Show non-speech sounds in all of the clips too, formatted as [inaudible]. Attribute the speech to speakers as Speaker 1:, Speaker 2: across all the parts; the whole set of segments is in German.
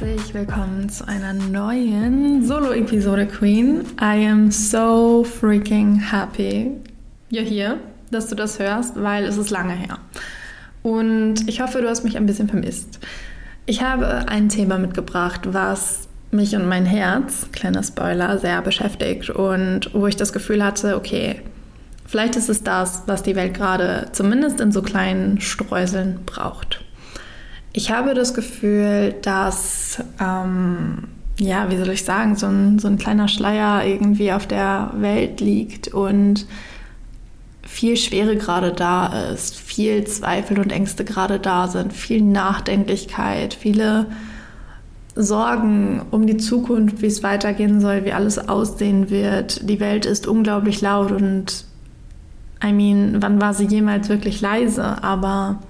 Speaker 1: Herzlich willkommen zu einer neuen Solo-Episode, Queen. I am so freaking happy you're here, dass du das hörst, weil es ist lange her. Und ich hoffe, du hast mich ein bisschen vermisst. Ich habe ein Thema mitgebracht, was mich und mein Herz, kleiner Spoiler, sehr beschäftigt und wo ich das Gefühl hatte, okay, vielleicht ist es das, was die Welt gerade zumindest in so kleinen Streuseln braucht. Ich habe das Gefühl, dass, ähm, ja, wie soll ich sagen, so ein, so ein kleiner Schleier irgendwie auf der Welt liegt und viel Schwere gerade da ist, viel Zweifel und Ängste gerade da sind, viel Nachdenklichkeit, viele Sorgen um die Zukunft, wie es weitergehen soll, wie alles aussehen wird. Die Welt ist unglaublich laut und I mean, wann war sie jemals wirklich leise? Aber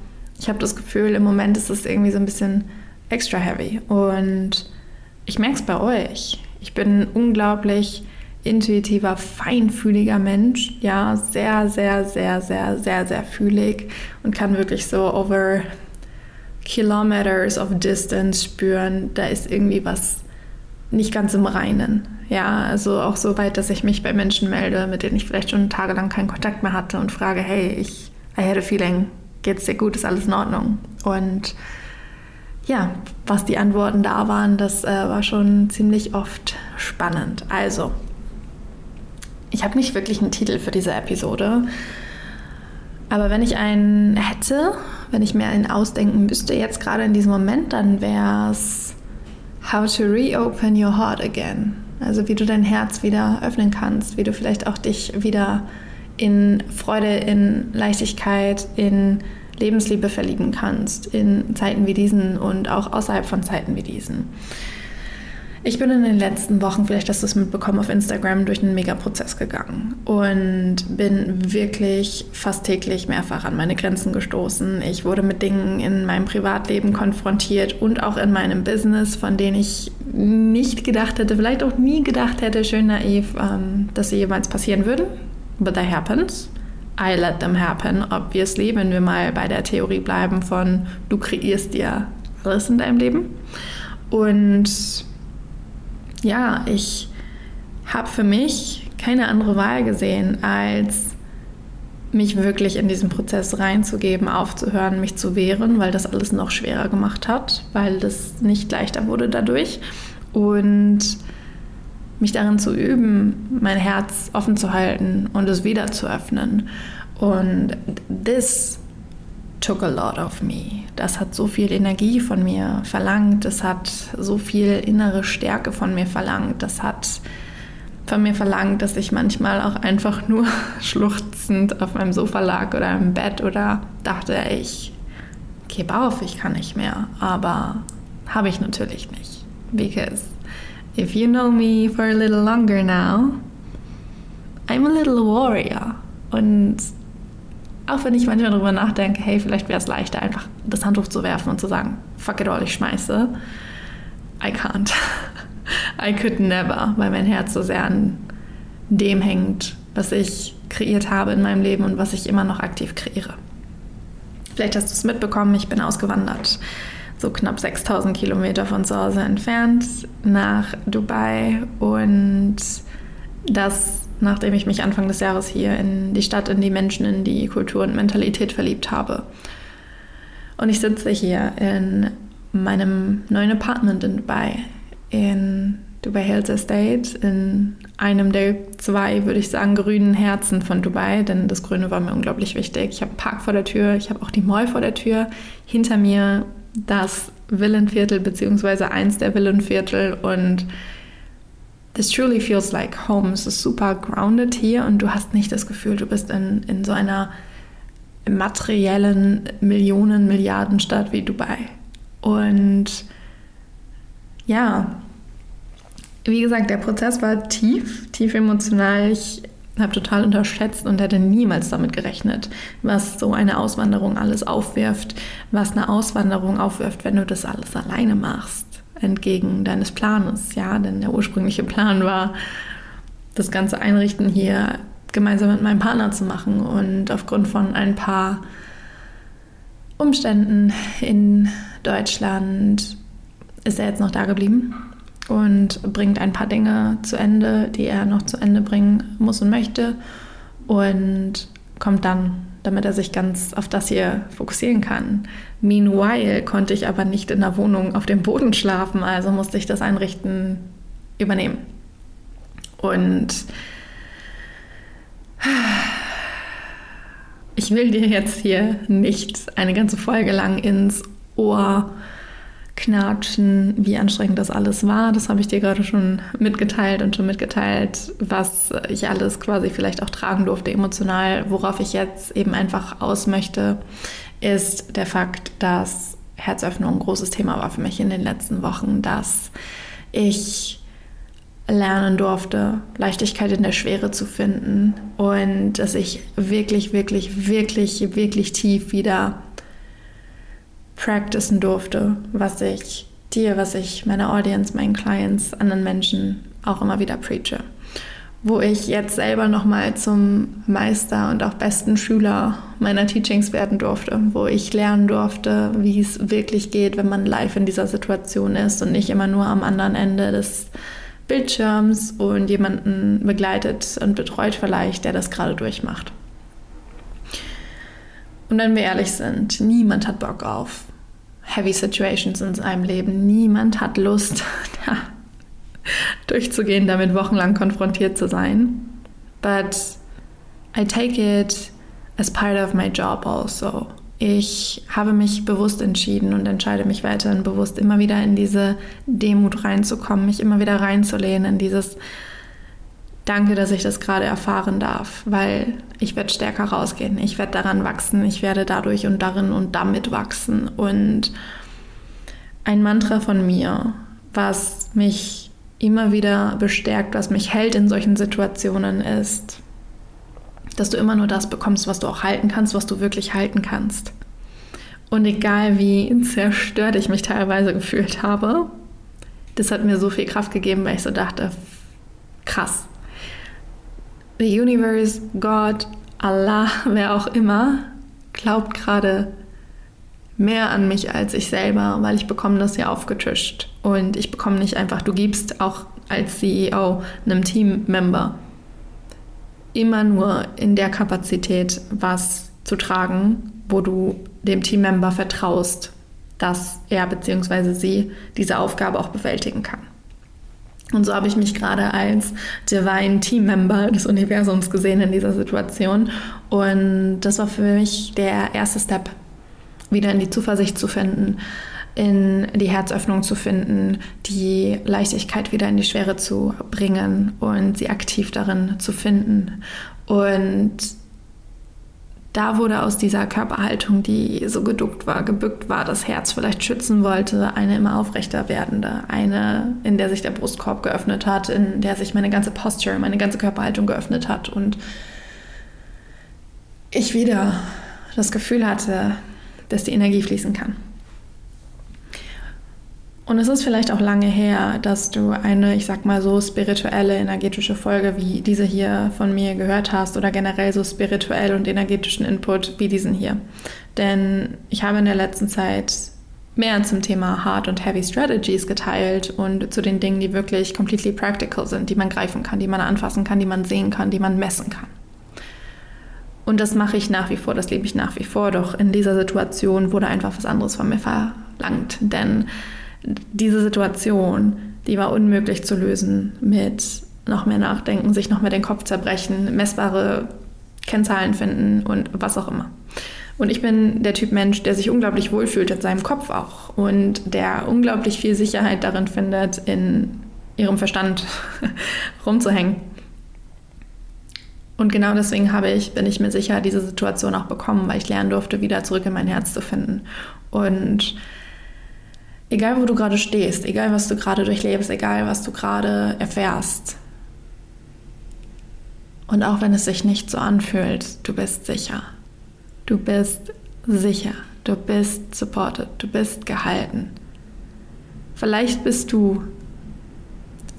Speaker 1: ich habe das Gefühl, im Moment ist es irgendwie so ein bisschen extra heavy. Und ich merke es bei euch. Ich bin unglaublich intuitiver, feinfühliger Mensch. Ja, sehr, sehr, sehr, sehr, sehr, sehr fühlig und kann wirklich so over kilometers of distance spüren, da ist irgendwie was nicht ganz im Reinen. Ja, also auch so weit, dass ich mich bei Menschen melde, mit denen ich vielleicht schon tagelang keinen Kontakt mehr hatte und frage, hey, ich I had a feeling, geht's dir gut, ist alles in Ordnung? Und ja, was die Antworten da waren, das äh, war schon ziemlich oft spannend. Also, ich habe nicht wirklich einen Titel für diese Episode. Aber wenn ich einen hätte, wenn ich mir einen ausdenken müsste, jetzt gerade in diesem Moment, dann wäre es How to Reopen Your Heart Again. Also wie du dein Herz wieder öffnen kannst, wie du vielleicht auch dich wieder in Freude, in Leichtigkeit, in Lebensliebe verlieben kannst, in Zeiten wie diesen und auch außerhalb von Zeiten wie diesen. Ich bin in den letzten Wochen, vielleicht hast du es mitbekommen, auf Instagram durch einen Mega-Prozess gegangen und bin wirklich fast täglich mehrfach an meine Grenzen gestoßen. Ich wurde mit Dingen in meinem Privatleben konfrontiert und auch in meinem Business, von denen ich nicht gedacht hätte, vielleicht auch nie gedacht hätte, schön naiv, ähm, dass sie jemals passieren würden. But that happens. I let them happen, obviously, wenn wir mal bei der Theorie bleiben von du kreierst dir alles in deinem Leben. Und ja, ich habe für mich keine andere Wahl gesehen, als mich wirklich in diesen Prozess reinzugeben, aufzuhören, mich zu wehren, weil das alles noch schwerer gemacht hat, weil das nicht leichter wurde dadurch. Und mich darin zu üben, mein Herz offen zu halten und es wieder zu öffnen. Und this took a lot of me. Das hat so viel Energie von mir verlangt, das hat so viel innere Stärke von mir verlangt, das hat von mir verlangt, dass ich manchmal auch einfach nur [laughs] schluchzend auf meinem Sofa lag oder im Bett oder dachte, ich gebe auf, ich kann nicht mehr. Aber habe ich natürlich nicht. Because if you know me for a little longer now, I'm a little warrior. Und auch wenn ich manchmal darüber nachdenke, hey, vielleicht wäre es leichter, einfach das Handtuch zu werfen und zu sagen, fuck it all, ich schmeiße. I can't. [laughs] I could never, weil mein Herz so sehr an dem hängt, was ich kreiert habe in meinem Leben und was ich immer noch aktiv kreiere. Vielleicht hast du es mitbekommen, ich bin ausgewandert, so knapp 6000 Kilometer von zu Hause entfernt nach Dubai und das nachdem ich mich Anfang des Jahres hier in die Stadt, in die Menschen, in die Kultur und Mentalität verliebt habe. Und ich sitze hier in meinem neuen Apartment in Dubai, in Dubai Hills Estate, in einem der zwei, würde ich sagen, grünen Herzen von Dubai, denn das Grüne war mir unglaublich wichtig. Ich habe Park vor der Tür, ich habe auch die Mall vor der Tür, hinter mir das Villenviertel beziehungsweise eins der Villenviertel und this truly feels like home. Es ist super grounded hier und du hast nicht das Gefühl, du bist in, in so einer materiellen Millionen, Milliarden Stadt wie Dubai. Und ja, wie gesagt, der Prozess war tief, tief emotional. Ich habe total unterschätzt und hätte niemals damit gerechnet, was so eine Auswanderung alles aufwirft, was eine Auswanderung aufwirft, wenn du das alles alleine machst, entgegen deines Planes. Ja, denn der ursprüngliche Plan war, das ganze Einrichten hier gemeinsam mit meinem Partner zu machen und aufgrund von ein paar Umständen in Deutschland ist er jetzt noch da geblieben und bringt ein paar Dinge zu Ende, die er noch zu Ende bringen muss und möchte und kommt dann, damit er sich ganz auf das hier fokussieren kann. Meanwhile konnte ich aber nicht in der Wohnung auf dem Boden schlafen, also musste ich das Einrichten übernehmen. Und ich will dir jetzt hier nicht eine ganze Folge lang ins Ohr knatschen, wie anstrengend das alles war. Das habe ich dir gerade schon mitgeteilt und schon mitgeteilt, was ich alles quasi vielleicht auch tragen durfte emotional. Worauf ich jetzt eben einfach aus möchte, ist der Fakt, dass Herzöffnung ein großes Thema war für mich in den letzten Wochen, dass ich lernen durfte, Leichtigkeit in der Schwere zu finden und dass ich wirklich, wirklich, wirklich, wirklich tief wieder practicen durfte, was ich dir, was ich meiner Audience, meinen Clients, anderen Menschen auch immer wieder preache. Wo ich jetzt selber nochmal zum Meister und auch besten Schüler meiner Teachings werden durfte, wo ich lernen durfte, wie es wirklich geht, wenn man live in dieser Situation ist und nicht immer nur am anderen Ende des Bildschirms und jemanden begleitet und betreut vielleicht, der das gerade durchmacht. Und wenn wir ehrlich sind, niemand hat Bock auf Heavy Situations in seinem Leben. Niemand hat Lust, [laughs] da durchzugehen, damit wochenlang konfrontiert zu sein. But I take it as part of my job also ich habe mich bewusst entschieden und entscheide mich weiterhin bewusst, immer wieder in diese Demut reinzukommen, mich immer wieder reinzulehnen, in dieses Danke, dass ich das gerade erfahren darf, weil ich werde stärker rausgehen, ich werde daran wachsen, ich werde dadurch und darin und damit wachsen. Und ein Mantra von mir, was mich immer wieder bestärkt, was mich hält in solchen Situationen, ist, dass du immer nur das bekommst, was du auch halten kannst, was du wirklich halten kannst. Und egal wie zerstört ich mich teilweise gefühlt habe, das hat mir so viel Kraft gegeben, weil ich so dachte, krass. The Universe, Gott, Allah, [laughs] wer auch immer, glaubt gerade mehr an mich als ich selber, weil ich bekomme das ja aufgetischt. Und ich bekomme nicht einfach, du gibst auch als CEO einem Teammember immer nur in der Kapazität was zu tragen, wo du dem Teammember vertraust, dass er bzw. sie diese Aufgabe auch bewältigen kann. Und so habe ich mich gerade als Divine Teammember des Universums gesehen in dieser Situation. Und das war für mich der erste Step, wieder in die Zuversicht zu finden, in die Herzöffnung zu finden, die Leichtigkeit wieder in die Schwere zu bringen und sie aktiv darin zu finden. Und da wurde aus dieser Körperhaltung, die so geduckt war, gebückt war, das Herz vielleicht schützen wollte, eine immer aufrechter werdende, eine, in der sich der Brustkorb geöffnet hat, in der sich meine ganze Posture, meine ganze Körperhaltung geöffnet hat und ich wieder das Gefühl hatte, dass die Energie fließen kann. Und es ist vielleicht auch lange her, dass du eine, ich sag mal so spirituelle, energetische Folge wie diese hier von mir gehört hast oder generell so spirituell und energetischen Input wie diesen hier. Denn ich habe in der letzten Zeit mehr zum Thema Hard und Heavy Strategies geteilt und zu den Dingen, die wirklich completely practical sind, die man greifen kann, die man anfassen kann, die man sehen kann, die man messen kann. Und das mache ich nach wie vor, das lebe ich nach wie vor, doch in dieser Situation wurde einfach was anderes von mir verlangt. Denn diese Situation, die war unmöglich zu lösen mit noch mehr Nachdenken, sich noch mehr den Kopf zerbrechen, messbare Kennzahlen finden und was auch immer. Und ich bin der Typ Mensch, der sich unglaublich wohlfühlt in seinem Kopf auch und der unglaublich viel Sicherheit darin findet, in ihrem Verstand [laughs] rumzuhängen. Und genau deswegen habe ich, bin ich mir sicher, diese Situation auch bekommen, weil ich lernen durfte, wieder zurück in mein Herz zu finden. Und Egal, wo du gerade stehst, egal, was du gerade durchlebst, egal, was du gerade erfährst. Und auch wenn es sich nicht so anfühlt, du bist sicher. Du bist sicher. Du bist supported. Du bist gehalten. Vielleicht bist du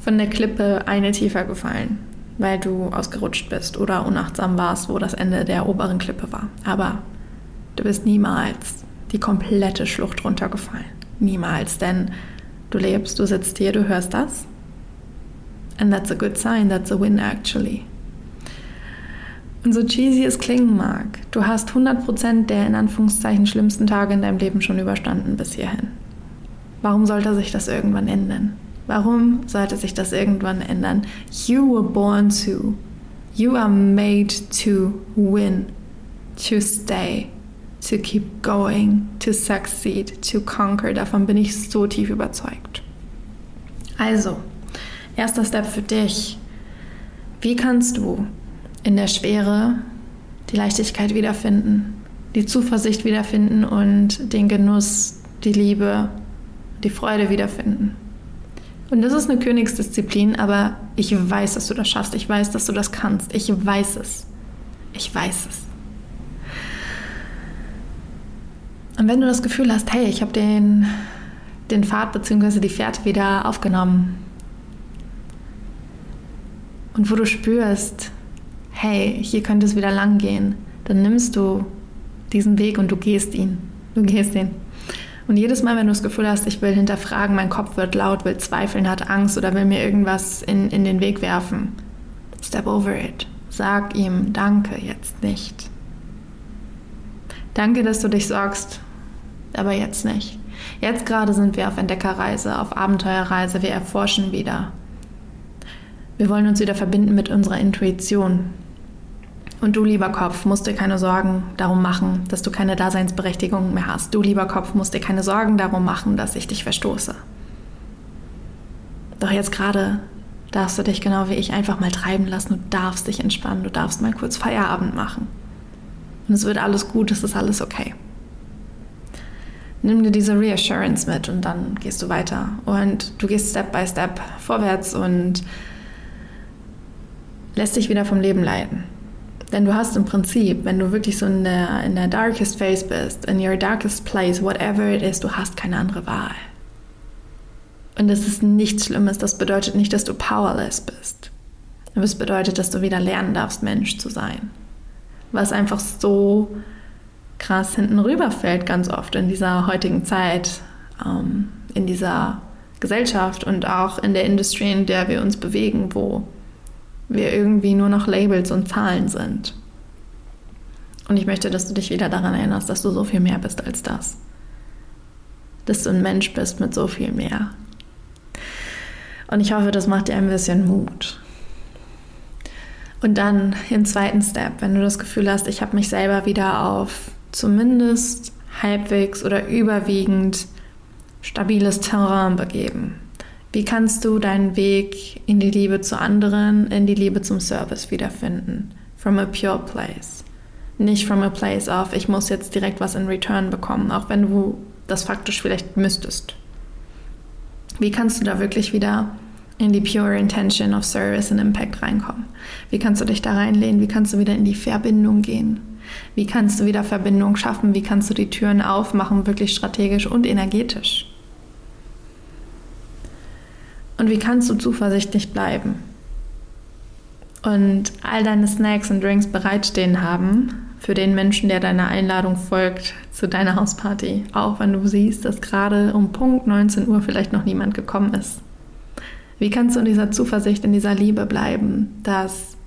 Speaker 1: von der Klippe eine tiefer gefallen, weil du ausgerutscht bist oder unachtsam warst, wo das Ende der oberen Klippe war. Aber du bist niemals die komplette Schlucht runtergefallen. Niemals, denn du lebst, du sitzt hier, du hörst das. And that's a good sign, that's a win actually. Und so cheesy es klingen mag, du hast 100% der in Anführungszeichen schlimmsten Tage in deinem Leben schon überstanden bis hierhin. Warum sollte sich das irgendwann ändern? Warum sollte sich das irgendwann ändern? You were born to. You are made to win, to stay, to keep going, to succeed, to conquer. Davon bin ich so tief überzeugt. Also, erster Step für dich. Wie kannst du in der Schwere die Leichtigkeit wiederfinden, die Zuversicht wiederfinden und den Genuss, die Liebe, die Freude wiederfinden? Und das ist eine Königsdisziplin, aber ich weiß, dass du das schaffst. Ich weiß, dass du das kannst. Ich weiß es. Ich weiß es. Und wenn du das Gefühl hast, hey, ich habe den, den Pfad bzw. die Fährte wieder aufgenommen und wo du spürst, hey, hier könnte es wieder lang gehen, dann nimmst du diesen Weg und du gehst ihn. Du gehst ihn. Und jedes Mal, wenn du das Gefühl hast, ich will hinterfragen, mein Kopf wird laut, will zweifeln, hat Angst oder will mir irgendwas in, in den Weg werfen, step over it. Sag ihm Danke jetzt nicht. Danke, dass du dich sorgst aber jetzt nicht. Jetzt gerade sind wir auf Entdeckerreise, auf Abenteuerreise, wir erforschen wieder. Wir wollen uns wieder verbinden mit unserer Intuition. Und du, lieber Kopf, musst dir keine Sorgen darum machen, dass du keine Daseinsberechtigung mehr hast. Du, lieber Kopf, musst dir keine Sorgen darum machen, dass ich dich verstoße. Doch jetzt gerade darfst du dich genau wie ich einfach mal treiben lassen. Du darfst dich entspannen. Du darfst mal kurz Feierabend machen. Und es wird alles gut, es ist alles okay nimm dir diese Reassurance mit und dann gehst du weiter. Und du gehst Step by Step vorwärts und lässt dich wieder vom Leben leiten. Denn du hast im Prinzip, wenn du wirklich so in der, in der darkest phase bist, in your darkest place, whatever it is, du hast keine andere Wahl. Und das ist nichts Schlimmes. Das bedeutet nicht, dass du powerless bist. Aber es bedeutet, dass du wieder lernen darfst, Mensch zu sein. Was einfach so krass hinten rüberfällt, ganz oft in dieser heutigen Zeit, ähm, in dieser Gesellschaft und auch in der Industrie, in der wir uns bewegen, wo wir irgendwie nur noch Labels und Zahlen sind. Und ich möchte, dass du dich wieder daran erinnerst, dass du so viel mehr bist als das. Dass du ein Mensch bist mit so viel mehr. Und ich hoffe, das macht dir ein bisschen Mut. Und dann im zweiten Step, wenn du das Gefühl hast, ich habe mich selber wieder auf zumindest halbwegs oder überwiegend stabiles Terrain begeben? Wie kannst du deinen Weg in die Liebe zu anderen, in die Liebe zum Service wiederfinden? From a pure place. Nicht from a place of, ich muss jetzt direkt was in Return bekommen, auch wenn du das faktisch vielleicht müsstest. Wie kannst du da wirklich wieder in die pure intention of service and impact reinkommen? Wie kannst du dich da reinlehnen? Wie kannst du wieder in die Verbindung gehen? Wie kannst du wieder Verbindung schaffen? Wie kannst du die Türen aufmachen, wirklich strategisch und energetisch? Und wie kannst du zuversichtlich bleiben? Und all deine Snacks und Drinks bereitstehen haben für den Menschen, der deiner Einladung folgt zu deiner Hausparty, auch wenn du siehst, dass gerade um Punkt 19 Uhr vielleicht noch niemand gekommen ist. Wie kannst du in dieser Zuversicht, in dieser Liebe bleiben, dass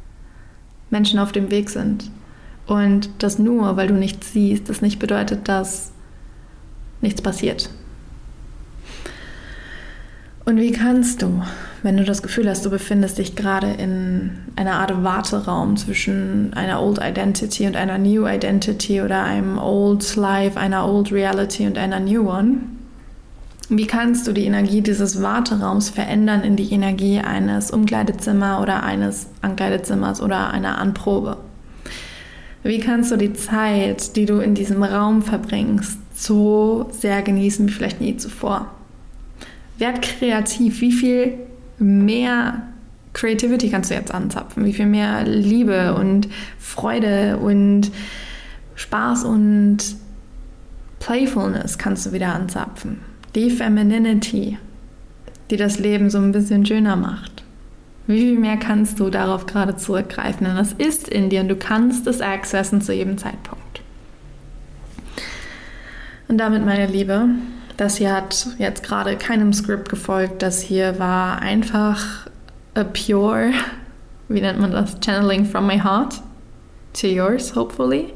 Speaker 1: Menschen auf dem Weg sind, und das nur, weil du nichts siehst, das nicht bedeutet, dass nichts passiert. Und wie kannst du, wenn du das Gefühl hast, du befindest dich gerade in einer Art Warteraum zwischen einer Old Identity und einer New Identity oder einem Old Life, einer Old Reality und einer New One, wie kannst du die Energie dieses Warteraums verändern in die Energie eines Umkleidezimmers oder eines Ankleidezimmers oder einer Anprobe? Wie kannst du die Zeit, die du in diesem Raum verbringst, so sehr genießen wie vielleicht nie zuvor? Werd kreativ. Wie viel mehr Creativity kannst du jetzt anzapfen? Wie viel mehr Liebe und Freude und Spaß und Playfulness kannst du wieder anzapfen? Die Femininity, die das Leben so ein bisschen schöner macht. Wie viel mehr kannst du darauf gerade zurückgreifen? Denn das ist in dir und du kannst es accessen zu jedem Zeitpunkt. Und damit, meine Liebe, das hier hat jetzt gerade keinem Skript gefolgt. Das hier war einfach a pure, wie nennt man das? Channeling from my heart to yours, hopefully.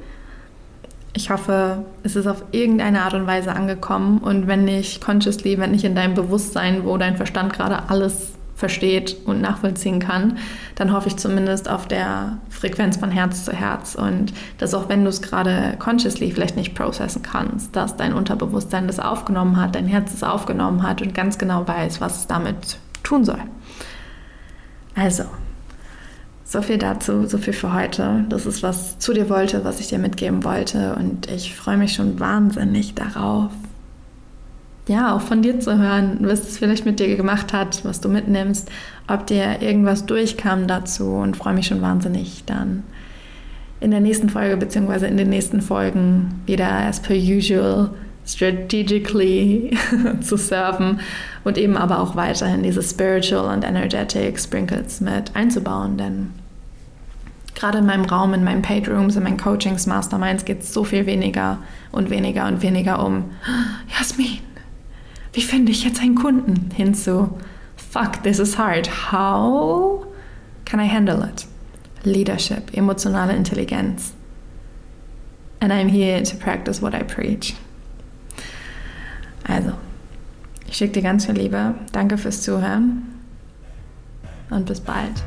Speaker 1: Ich hoffe, es ist auf irgendeine Art und Weise angekommen und wenn nicht consciously, wenn nicht in deinem Bewusstsein, wo dein Verstand gerade alles versteht und nachvollziehen kann, dann hoffe ich zumindest auf der Frequenz von Herz zu Herz und dass auch wenn du es gerade consciously vielleicht nicht processen kannst, dass dein Unterbewusstsein das aufgenommen hat, dein Herz es aufgenommen hat und ganz genau weiß, was es damit tun soll. Also, so viel dazu, so viel für heute. Das ist, was zu dir wollte, was ich dir mitgeben wollte und ich freue mich schon wahnsinnig darauf, ja, auch von dir zu hören, was es vielleicht mit dir gemacht hat, was du mitnimmst, ob dir irgendwas durchkam dazu und freue mich schon wahnsinnig dann in der nächsten Folge beziehungsweise in den nächsten Folgen wieder as per usual strategically [laughs] zu surfen und eben aber auch weiterhin diese spiritual und energetic Sprinkles mit einzubauen, denn gerade in meinem Raum, in meinen Paid Rooms, in meinen Coachings, Masterminds geht es so viel weniger und weniger und weniger um [gasps] Jasmin, wie finde ich jetzt einen Kunden? Hinzu, fuck, this is hard. How can I handle it? Leadership, emotionale Intelligenz. And I'm here to practice what I preach. Also, ich schicke dir ganz viel Liebe. Danke fürs Zuhören und bis bald.